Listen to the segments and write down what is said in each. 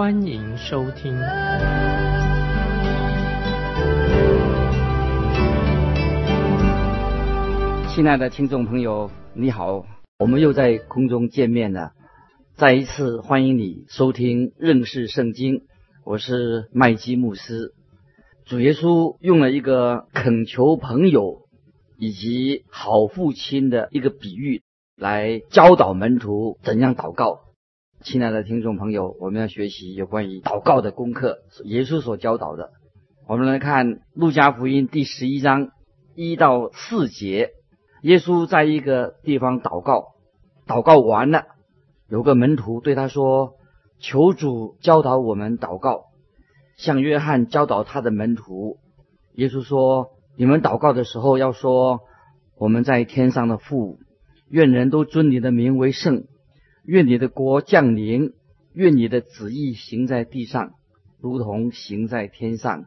欢迎收听。亲爱的听众朋友，你好，我们又在空中见面了。再一次欢迎你收听认识圣经，我是麦基牧师。主耶稣用了一个恳求朋友以及好父亲的一个比喻，来教导门徒怎样祷告。亲爱的听众朋友，我们要学习有关于祷告的功课，耶稣所教导的。我们来看路加福音第十一章一到四节，耶稣在一个地方祷告，祷告完了。有个门徒对他说：“求主教导我们祷告，像约翰教导他的门徒。”耶稣说：“你们祷告的时候要说：我们在天上的父，愿人都尊你的名为圣，愿你的国降临，愿你的旨意行在地上，如同行在天上。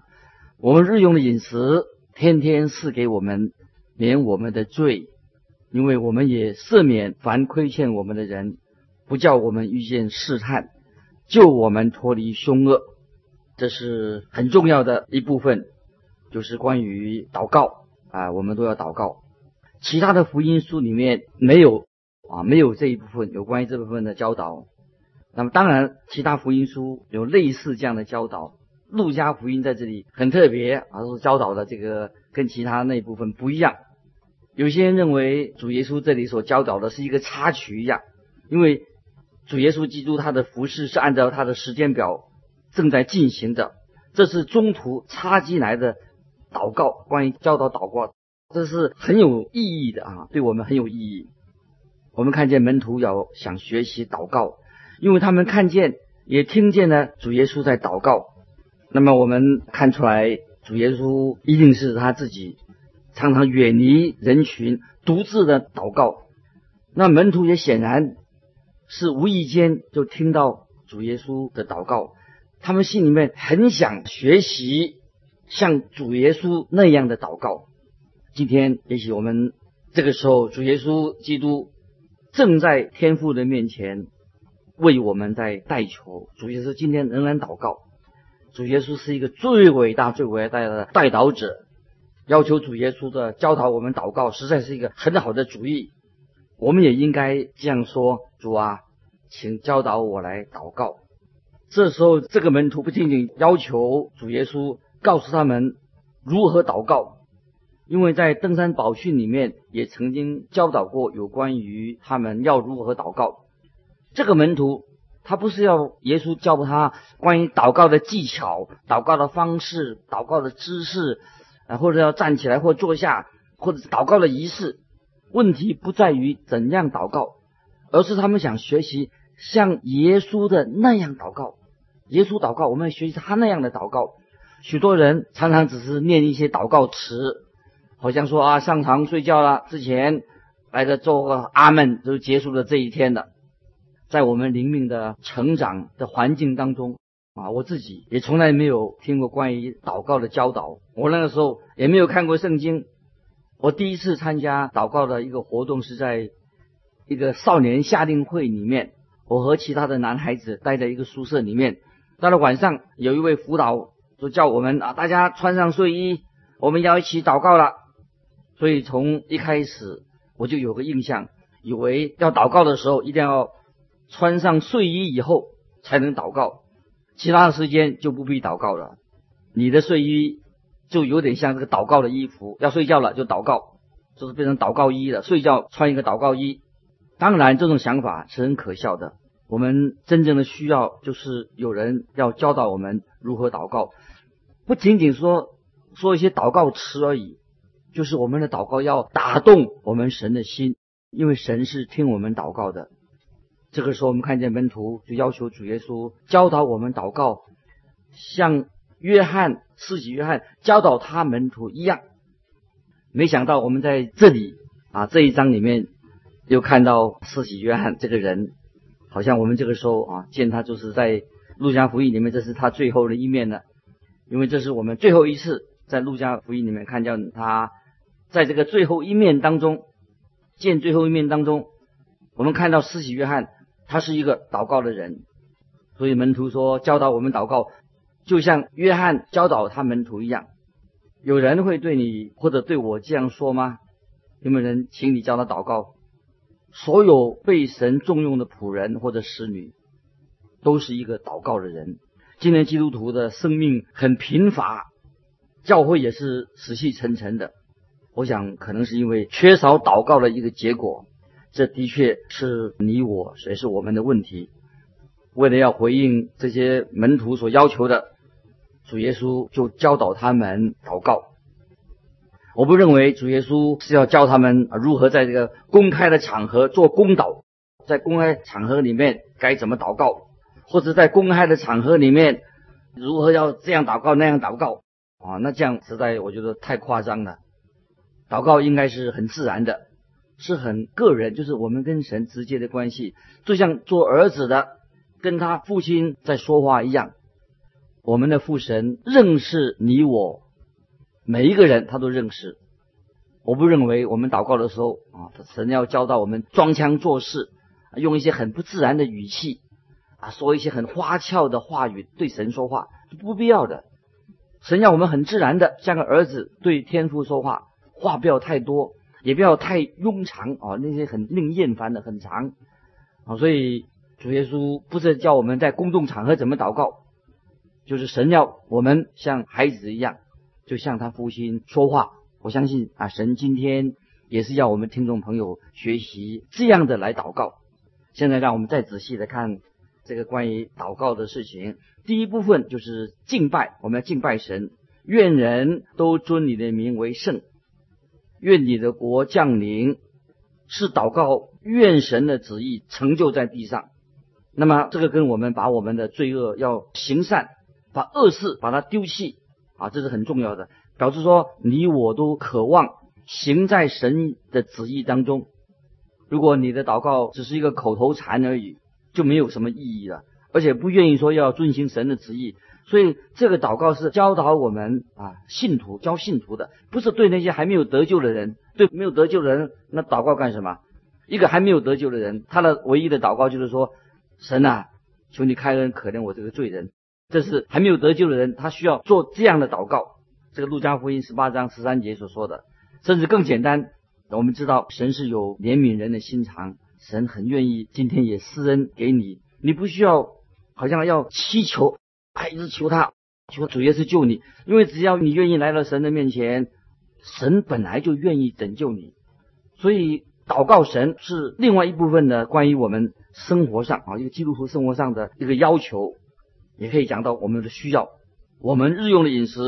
我们日用的饮食，天天赐给我们，免我们的罪，因为我们也赦免凡亏欠我们的人。”不叫我们遇见试探，救我们脱离凶恶，这是很重要的一部分，就是关于祷告啊，我们都要祷告。其他的福音书里面没有啊，没有这一部分有关于这部分的教导。那么当然，其他福音书有类似这样的教导。路加福音在这里很特别啊，是教导的这个跟其他那一部分不一样。有些人认为主耶稣这里所教导的是一个插曲一样，因为。主耶稣基督他的服饰是按照他的时间表正在进行的，这是中途插进来的祷告，关于教导祷告，这是很有意义的啊，对我们很有意义。我们看见门徒要想学习祷告，因为他们看见也听见了主耶稣在祷告，那么我们看出来主耶稣一定是他自己常常远离人群，独自的祷告，那门徒也显然。是无意间就听到主耶稣的祷告，他们心里面很想学习像主耶稣那样的祷告。今天也许我们这个时候，主耶稣基督正在天父的面前为我们在代求。主耶稣今天仍然祷告。主耶稣是一个最伟大、最伟大的代祷者，要求主耶稣的教导我们祷告，实在是一个很好的主意。我们也应该这样说：主啊，请教导我来祷告。这时候，这个门徒不仅仅要求主耶稣告诉他们如何祷告，因为在登山宝训里面也曾经教导过有关于他们要如何祷告。这个门徒他不是要耶稣教他关于祷告的技巧、祷告的方式、祷告的姿势，或者要站起来或坐下，或者祷告的仪式。问题不在于怎样祷告，而是他们想学习像耶稣的那样祷告。耶稣祷告，我们要学习他那样的祷告。许多人常常只是念一些祷告词，好像说啊，上床睡觉了之前来个做个阿门，就结束了这一天的。在我们灵命的成长的环境当中啊，我自己也从来没有听过关于祷告的教导，我那个时候也没有看过圣经。我第一次参加祷告的一个活动是在一个少年夏令会里面，我和其他的男孩子待在一个宿舍里面。到了晚上，有一位辅导就叫我们啊，大家穿上睡衣，我们要一起祷告了。所以从一开始我就有个印象，以为要祷告的时候一定要穿上睡衣以后才能祷告，其他的时间就不必祷告了。你的睡衣。就有点像这个祷告的衣服，要睡觉了就祷告，就是变成祷告衣了。睡觉穿一个祷告衣，当然这种想法是很可笑的。我们真正的需要就是有人要教导我们如何祷告，不仅仅说说一些祷告词而已，就是我们的祷告要打动我们神的心，因为神是听我们祷告的。这个时候，我们看见门徒就要求主耶稣教导我们祷告，像约翰四喜约翰教导他门徒一样。没想到我们在这里啊这一章里面又看到四喜约翰这个人，好像我们这个时候啊见他就是在路加福音里面，这是他最后的一面了，因为这是我们最后一次在路加福音里面看见他在这个最后一面当中见最后一面当中，我们看到施洗约翰他是一个祷告的人，所以门徒说教导我们祷告，就像约翰教导他门徒一样。有人会对你或者对我这样说吗？有没有人请你教他祷告？所有被神重用的仆人或者使女，都是一个祷告的人。今天基督徒的生命很贫乏，教会也是死气沉沉的。我想可能是因为缺少祷告的一个结果。这的确是你我谁是我们的问题。为了要回应这些门徒所要求的。主耶稣就教导他们祷告。我不认为主耶稣是要教他们如何在这个公开的场合做公祷，在公开场合里面该怎么祷告，或者在公开的场合里面如何要这样祷告那样祷告啊？那这样实在我觉得太夸张了。祷告应该是很自然的，是很个人，就是我们跟神直接的关系，就像做儿子的跟他父亲在说话一样。我们的父神认识你我每一个人，他都认识。我不认为我们祷告的时候啊，神要教导我们装腔作势，用一些很不自然的语气啊，说一些很花俏的话语对神说话，不必要的。神要我们很自然的像个儿子对天父说话，话不要太多，也不要太庸长啊，那些很令厌烦的很长啊。所以主耶稣不是叫我们在公众场合怎么祷告。就是神要我们像孩子一样，就像他父亲说话。我相信啊，神今天也是要我们听众朋友学习这样的来祷告。现在让我们再仔细的看这个关于祷告的事情。第一部分就是敬拜，我们要敬拜神，愿人都尊你的名为圣，愿你的国降临，是祷告愿神的旨意成就在地上。那么这个跟我们把我们的罪恶要行善。把恶事把它丢弃啊，这是很重要的，表示说你我都渴望行在神的旨意当中。如果你的祷告只是一个口头禅而已，就没有什么意义了，而且不愿意说要遵行神的旨意。所以这个祷告是教导我们啊，信徒教信徒的，不是对那些还没有得救的人。对没有得救的人，那祷告干什么？一个还没有得救的人，他的唯一的祷告就是说：神啊，求你开恩可怜我这个罪人。这是还没有得救的人，他需要做这样的祷告。这个路加福音十八章十三节所说的，甚至更简单。我们知道神是有怜悯人的心肠，神很愿意今天也施恩给你。你不需要好像要祈求，还，一直求他，求主耶稣救你。因为只要你愿意来到神的面前，神本来就愿意拯救你。所以祷告神是另外一部分的关于我们生活上啊，一个基督徒生活上的一个要求。也可以讲到我们的需要，我们日用的饮食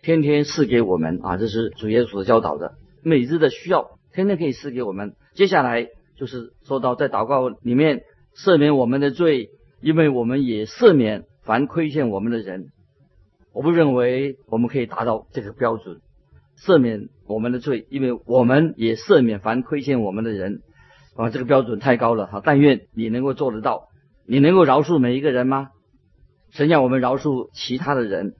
天天赐给我们啊，这是主耶稣教导的。每日的需要天天可以赐给我们。接下来就是说到在祷告里面赦免我们的罪，因为我们也赦免凡亏欠我们的人。我不认为我们可以达到这个标准，赦免我们的罪，因为我们也赦免凡亏欠我们的人。啊，这个标准太高了哈！但愿你能够做得到。你能够饶恕每一个人吗？神要我们饶恕其他的人，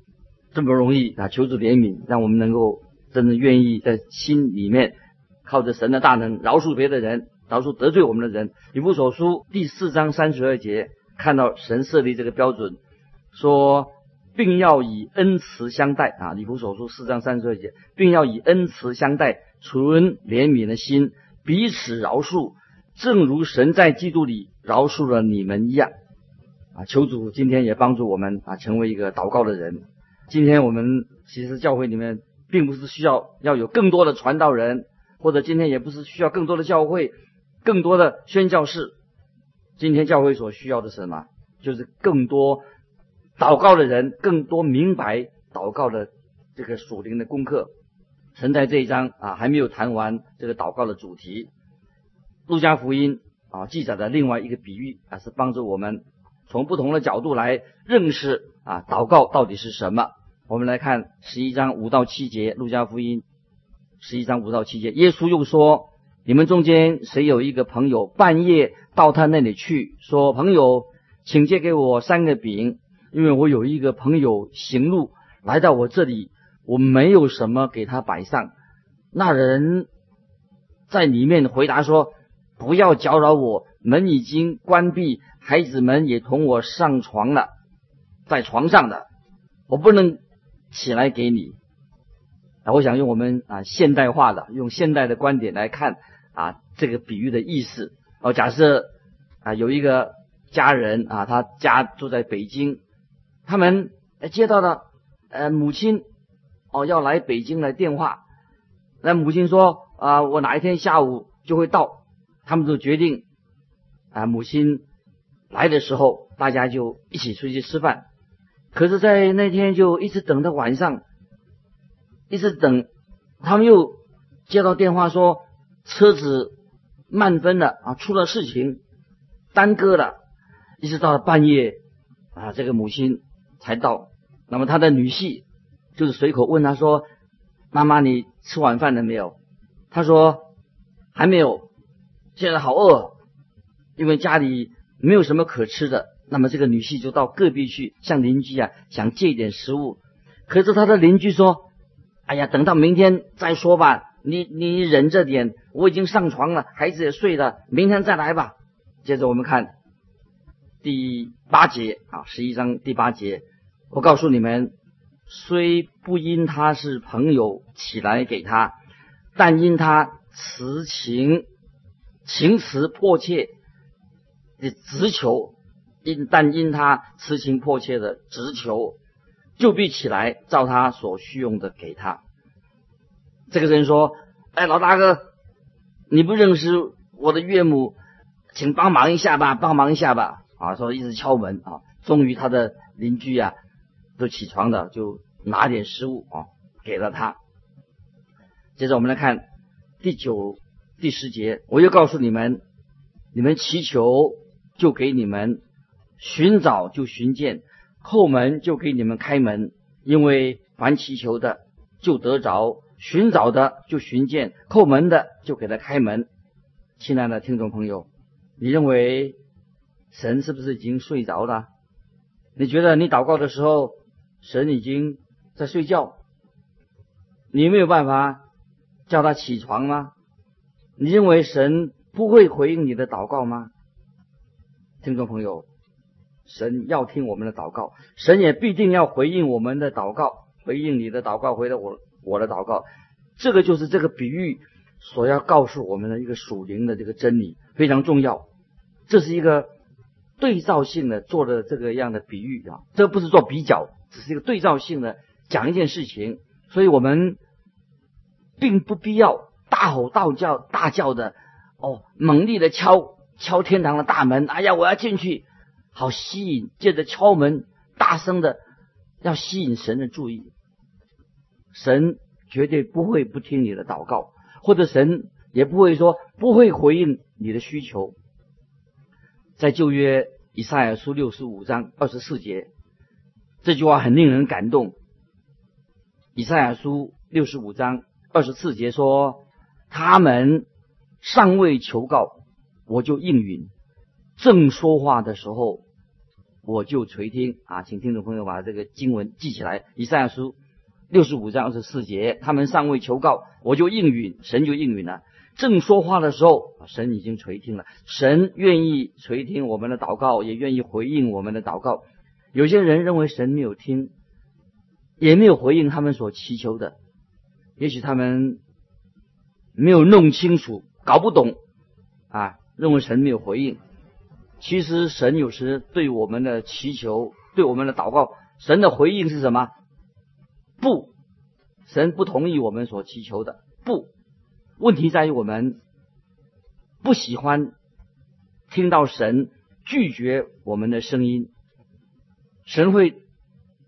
这么容易啊！求主怜悯，让我们能够真的愿意在心里面靠着神的大能饶恕别的人，饶恕得罪我们的人。以弗所书第四章三十二节看到神设立这个标准，说并要以恩慈相待啊！以弗所书四章三十二节，并要以恩慈相待，存怜悯的心，彼此饶恕，正如神在基督里饶恕了你们一样。啊，求主今天也帮助我们啊，成为一个祷告的人。今天我们其实教会里面并不是需要要有更多的传道人，或者今天也不是需要更多的教会、更多的宣教士。今天教会所需要的是什么？就是更多祷告的人，更多明白祷告的这个属灵的功课。神在这一章啊，还没有谈完这个祷告的主题。路加福音啊记载的另外一个比喻啊，是帮助我们。从不同的角度来认识啊，祷告到底是什么？我们来看十一章五到七节，路加福音十一章五到七节，耶稣又说：“你们中间谁有一个朋友，半夜到他那里去，说：‘朋友，请借给我三个饼，因为我有一个朋友行路来到我这里，我没有什么给他摆上。’那人在里面回答说：‘不要搅扰我，门已经关闭，孩子们也同我上床了，在床上的，我不能。’”起来给你啊！我想用我们啊现代化的、用现代的观点来看啊这个比喻的意思。哦，假设啊有一个家人啊，他家住在北京，他们接到了呃母亲哦要来北京来电话，那母亲说啊我哪一天下午就会到，他们就决定啊母亲来的时候，大家就一起出去吃饭。可是，在那天就一直等到晚上，一直等，他们又接到电话说车子慢分了啊，出了事情，耽搁了，一直到了半夜啊，这个母亲才到。那么他的女婿就是随口问他说：“妈妈，你吃晚饭了没有？”他说：“还没有，现在好饿，因为家里没有什么可吃的。”那么这个女婿就到隔壁去向邻居啊想借一点食物，可是他的邻居说：“哎呀，等到明天再说吧，你你忍着点，我已经上床了，孩子也睡了，明天再来吧。”接着我们看第八节啊，十一章第八节，我告诉你们，虽不因他是朋友起来给他，但因他词情情辞迫切的直求。因但因他痴情迫切的直求，就必起来照他所需用的给他。这个人说：“哎，老大哥，你不认识我的岳母，请帮忙一下吧，帮忙一下吧。”啊，说一直敲门啊，终于他的邻居啊都起床的，就拿点食物啊给了他。接着我们来看第九、第十节，我又告诉你们：你们祈求，就给你们。寻找就寻见，叩门就给你们开门，因为凡祈求的就得着，寻找的就寻见，叩门的就给他开门。亲爱的听众朋友，你认为神是不是已经睡着了？你觉得你祷告的时候，神已经在睡觉？你没有办法叫他起床吗？你认为神不会回应你的祷告吗？听众朋友。神要听我们的祷告，神也必定要回应我们的祷告，回应你的祷告，回答我我的祷告。这个就是这个比喻所要告诉我们的一个属灵的这个真理，非常重要。这是一个对照性的做的这个样的比喻啊，这不是做比较，只是一个对照性的讲一件事情。所以我们并不必要大吼大叫、大叫的哦，猛力的敲敲天堂的大门。哎呀，我要进去。好吸引，借着敲门，大声的要吸引神的注意。神绝对不会不听你的祷告，或者神也不会说不会回应你的需求。在旧约以赛亚书六十五章二十四节，这句话很令人感动。以赛亚书六十五章二十四节说：“他们尚未求告，我就应允。”正说话的时候，我就垂听啊，请听众朋友把这个经文记起来。以赛亚书六十五章二十四节，他们尚未求告，我就应允，神就应允了。正说话的时候，神已经垂听了。神愿意垂听我们的祷告，也愿意回应我们的祷告。有些人认为神没有听，也没有回应他们所祈求的，也许他们没有弄清楚，搞不懂啊，认为神没有回应。其实神有时对我们的祈求、对我们的祷告，神的回应是什么？不，神不同意我们所祈求的。不，问题在于我们不喜欢听到神拒绝我们的声音。神会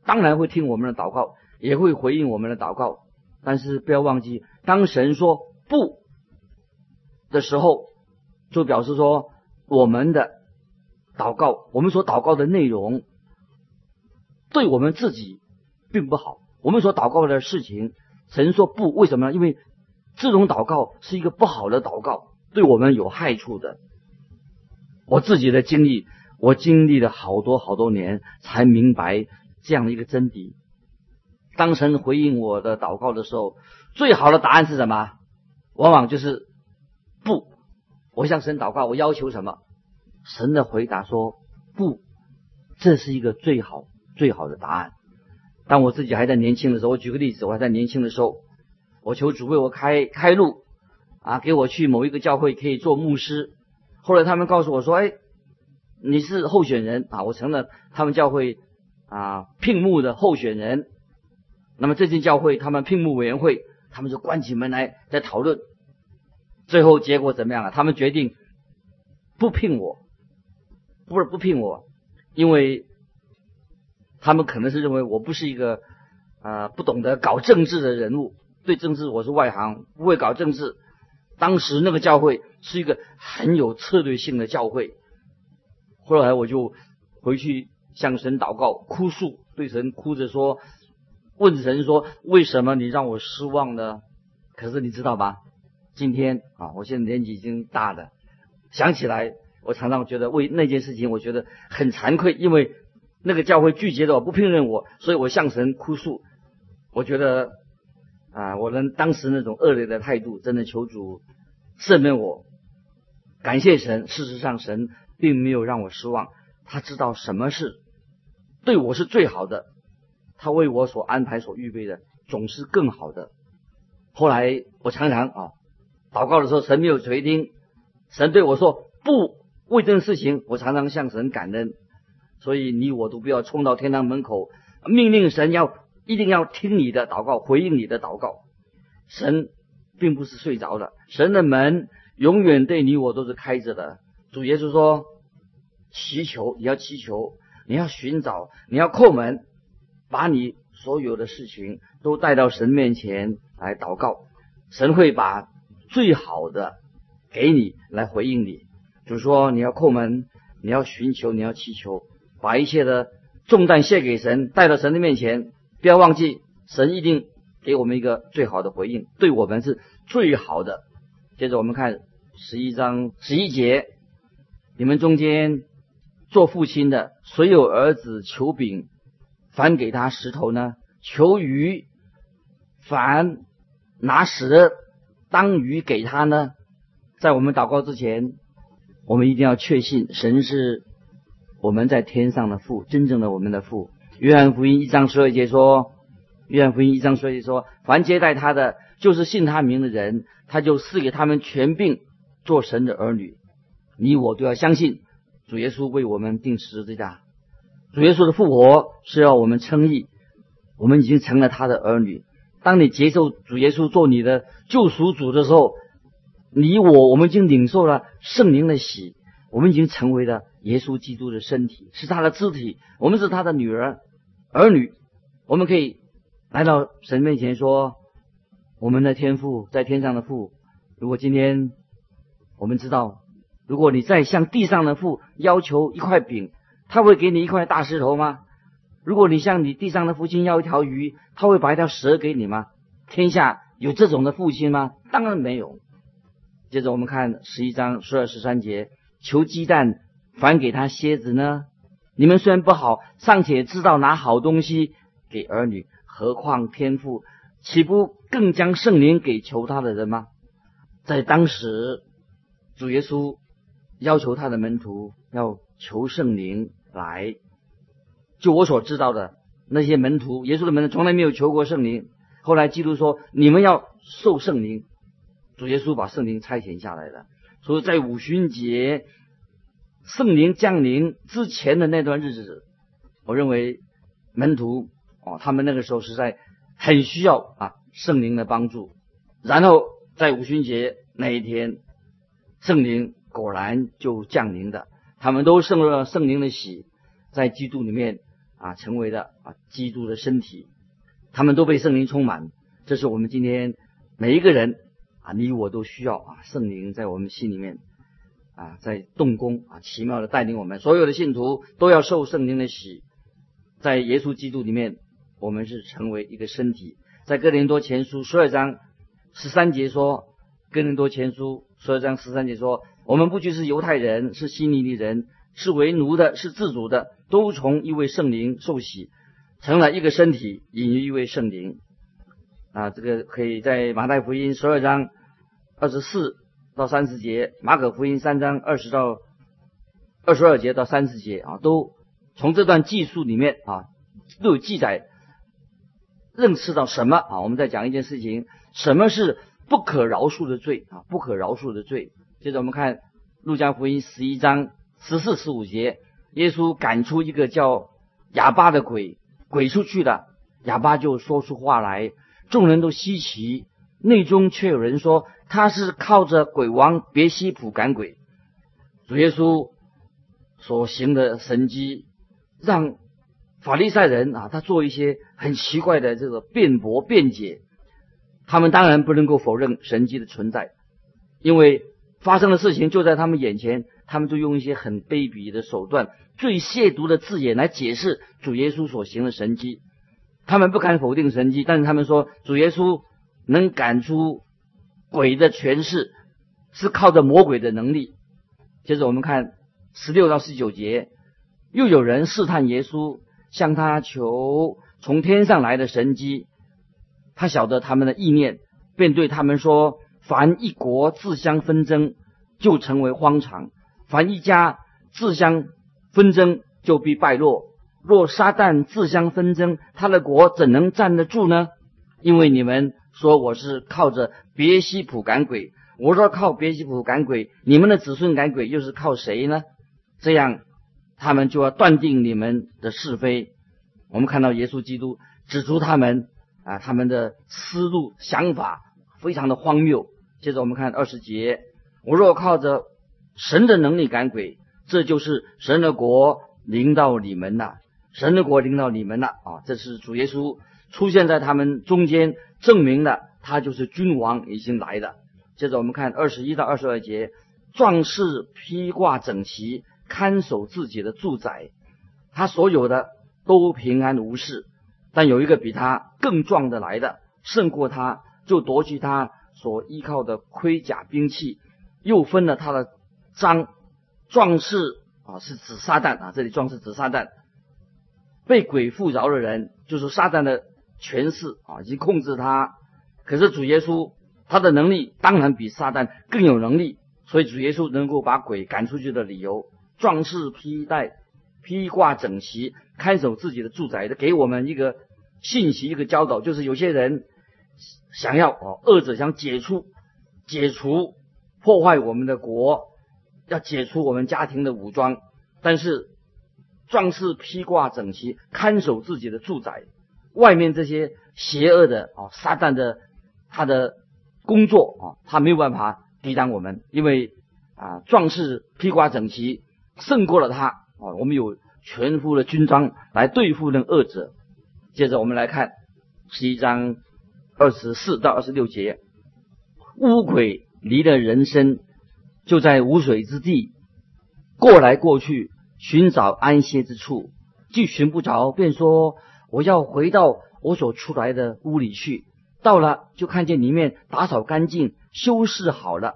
当然会听我们的祷告，也会回应我们的祷告，但是不要忘记，当神说不的时候，就表示说我们的。祷告，我们所祷告的内容，对我们自己并不好，我们所祷告的事情，神说不，为什么呢？因为这种祷告是一个不好的祷告，对我们有害处的。我自己的经历，我经历了好多好多年，才明白这样的一个真谛。当神回应我的祷告的时候，最好的答案是什么？往往就是不。我向神祷告，我要求什么？神的回答说不，这是一个最好最好的答案。当我自己还在年轻的时候，我举个例子，我还在年轻的时候，我求主为我开开路，啊，给我去某一个教会可以做牧师。后来他们告诉我说：“哎，你是候选人啊！”我成了他们教会啊聘牧的候选人。那么这间教会他们聘牧委员会，他们就关起门来在讨论。最后结果怎么样了？他们决定不聘我，不是不聘我，因为他们可能是认为我不是一个啊不懂得搞政治的人物，对政治我是外行，不会搞政治。当时那个教会是一个很有策略性的教会，后来我就回去向神祷告，哭诉，对神哭着说，问神说：“为什么你让我失望呢？”可是你知道吧？今天啊，我现在年纪已经大了，想起来，我常常觉得为那件事情，我觉得很惭愧，因为那个教会拒绝了我，不聘任我，所以我向神哭诉，我觉得。啊，我能当时那种恶劣的态度，真的求主赦免我，感谢神。事实上，神并没有让我失望，他知道什么是对我是最好的，他为我所安排、所预备的总是更好的。后来我常常啊祷告的时候，神没有垂听，神对我说不为这事情，我常常向神感恩。所以你我都不要冲到天堂门口，命令神要。一定要听你的祷告，回应你的祷告。神并不是睡着的，神的门永远对你我都是开着的。主耶稣说：“祈求，你要祈求，你要寻找，你要叩门，把你所有的事情都带到神面前来祷告。神会把最好的给你来回应你。就是说，你要叩门，你要寻求，你要祈求，把一切的重担卸给神，带到神的面前。”不要忘记，神一定给我们一个最好的回应，对我们是最好的。接着我们看十一章十一节，你们中间做父亲的，谁有儿子求饼，反给他石头呢？求鱼，反拿石当鱼给他呢？在我们祷告之前，我们一定要确信神是我们在天上的父，真正的我们的父。约翰福音一章十二节说：“约翰福音一章十二节说，凡接待他的，就是信他名的人，他就赐给他们权柄，做神的儿女。你我都要相信，主耶稣为我们定十字架，主耶稣的复活是要我们称义，我们已经成了他的儿女。当你接受主耶稣做你的救赎主的时候，你我我们已经领受了圣灵的喜，我们已经成为了耶稣基督的身体，是他的肢体，我们是他的女儿。”儿女，我们可以来到神面前说：“我们的天父在天上的父，如果今天我们知道，如果你再向地上的父要求一块饼，他会给你一块大石头吗？如果你向你地上的父亲要一条鱼，他会把一条蛇给你吗？天下有这种的父亲吗？当然没有。接着我们看十一章十二十三节：求鸡蛋，反给他蝎子呢？你们虽然不好，尚且知道拿好东西给儿女，何况天父岂不更将圣灵给求他的人吗？在当时，主耶稣要求他的门徒要求圣灵来。就我所知道的，那些门徒，耶稣的门徒从来没有求过圣灵。后来基督说：“你们要受圣灵。”主耶稣把圣灵差遣下来了。所以在五旬节。圣灵降临之前的那段日子，我认为门徒哦，他们那个时候实在很需要啊圣灵的帮助。然后在五旬节那一天，圣灵果然就降临的，他们都受了圣灵的喜，在基督里面啊成为了啊基督的身体，他们都被圣灵充满。这是我们今天每一个人啊，你我都需要啊圣灵在我们心里面。啊，在动工啊，奇妙的带领我们，所有的信徒都要受圣灵的洗，在耶稣基督里面我们是成为一个身体。在哥林多前书十二章十三节说，哥林多前书十二章十三节说，我们不拘是犹太人，是希利尼人，是为奴的，是自主的，都从一位圣灵受洗，成了一个身体，引于一位圣灵。啊，这个可以在马太福音十二章二十四到三十节，马可福音三章二十到二十二节到三十节啊，都从这段记述里面啊都有记载，认识到什么啊？我们在讲一件事情，什么是不可饶恕的罪啊？不可饶恕的罪。接着我们看路加福音十一章十四十五节，耶稣赶出一个叫哑巴的鬼，鬼出去了，哑巴就说出话来。众人都稀奇，内中却有人说他是靠着鬼王别西卜赶鬼。主耶稣所行的神迹，让法利赛人啊，他做一些很奇怪的这个辩驳辩解。他们当然不能够否认神迹的存在，因为发生的事情就在他们眼前，他们就用一些很卑鄙的手段、最亵渎的字眼来解释主耶稣所行的神迹。他们不敢否定神迹，但是他们说主耶稣能赶出鬼的权势，是靠着魔鬼的能力。接着我们看十六到十九节，又有人试探耶稣，向他求从天上来的神迹。他晓得他们的意念，便对他们说：凡一国自相纷争，就成为荒场；凡一家自相纷争，就必败落。若撒旦自相纷争，他的国怎能站得住呢？因为你们说我是靠着别西卜赶鬼，我说靠别西卜赶鬼，你们的子孙赶鬼又是靠谁呢？这样，他们就要断定你们的是非。我们看到耶稣基督指出他们啊，他们的思路想法非常的荒谬。接着我们看二十节，我若靠着神的能力赶鬼，这就是神的国临到你们了。神的国临到你们了啊！这是主耶稣出现在他们中间，证明了他就是君王已经来了。接着我们看二十一到二十二节，壮士披挂整齐，看守自己的住宅，他所有的都平安无事。但有一个比他更壮的来的，胜过他，就夺去他所依靠的盔甲兵器，又分了他的章。壮士啊，是指撒旦啊，这里壮士指撒旦。被鬼附着的人，就是撒旦的权势啊，已经控制他。可是主耶稣他的能力当然比撒旦更有能力，所以主耶稣能够把鬼赶出去的理由，壮士披戴、披挂整齐，看守自己的住宅的，给我们一个信息，一个教导，就是有些人想要哦，恶者想解除、解除、破坏我们的国，要解除我们家庭的武装，但是。壮士披挂整齐，看守自己的住宅。外面这些邪恶的啊，撒旦的他的工作啊，他没有办法抵挡我们，因为啊，壮士披挂整齐胜过了他我们有全副的军装来对付那恶者。接着我们来看十一章二十四到二十六节，乌鬼离了人身，就在无水之地过来过去。寻找安歇之处，既寻不着，便说：“我要回到我所出来的屋里去。”到了，就看见里面打扫干净、修饰好了，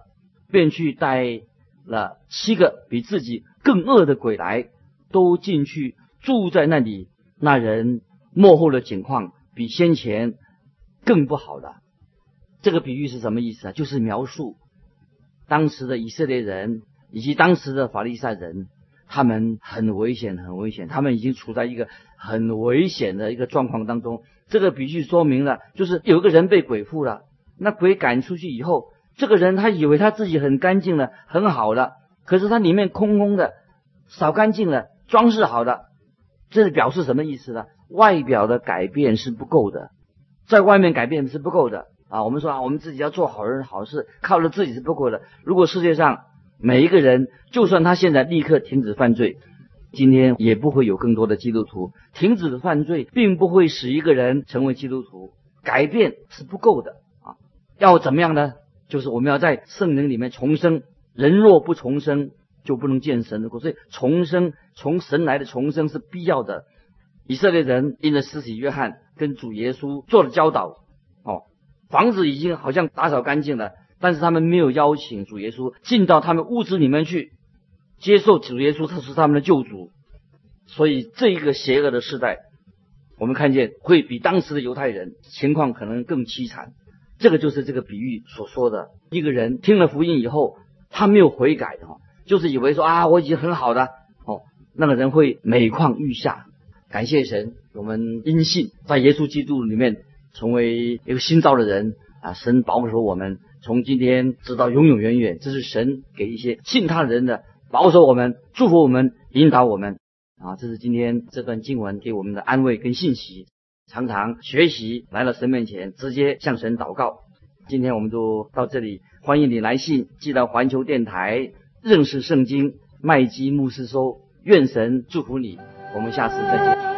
便去带了七个比自己更恶的鬼来，都进去住在那里。那人幕后的景况比先前更不好了。这个比喻是什么意思啊？就是描述当时的以色列人以及当时的法利赛人。他们很危险，很危险。他们已经处在一个很危险的一个状况当中。这个比喻说明了，就是有个人被鬼附了。那鬼赶出去以后，这个人他以为他自己很干净了，很好了，可是他里面空空的，扫干净了，装饰好的。这是表示什么意思呢？外表的改变是不够的，在外面改变是不够的啊。我们说啊，我们自己要做好人好事，靠着自己是不够的。如果世界上，每一个人，就算他现在立刻停止犯罪，今天也不会有更多的基督徒停止犯罪，并不会使一个人成为基督徒。改变是不够的啊！要怎么样呢？就是我们要在圣灵里面重生。人若不重生，就不能见神的国。所以重生，从神来的重生是必要的。以色列人因着施洗约翰跟主耶稣做了教导。哦，房子已经好像打扫干净了，但是他们没有邀请主耶稣进到他们屋子里面去，接受主耶稣他是他们的救主。所以这一个邪恶的时代，我们看见会比当时的犹太人情况可能更凄惨。这个就是这个比喻所说的，一个人听了福音以后，他没有悔改的，就是以为说啊我已经很好的，那个人会每况愈下。感谢神，我们因信在耶稣基督里面成为一个新造的人啊！神保守我们，从今天直到永永远远，这是神给一些信他的人的保守我们、祝福我们、引导我们啊！这是今天这段经文给我们的安慰跟信息。常常学习来到神面前，直接向神祷告。今天我们就到这里，欢迎你来信寄到环球电台认识圣经麦基牧师收。愿神祝福你。我们下次再见。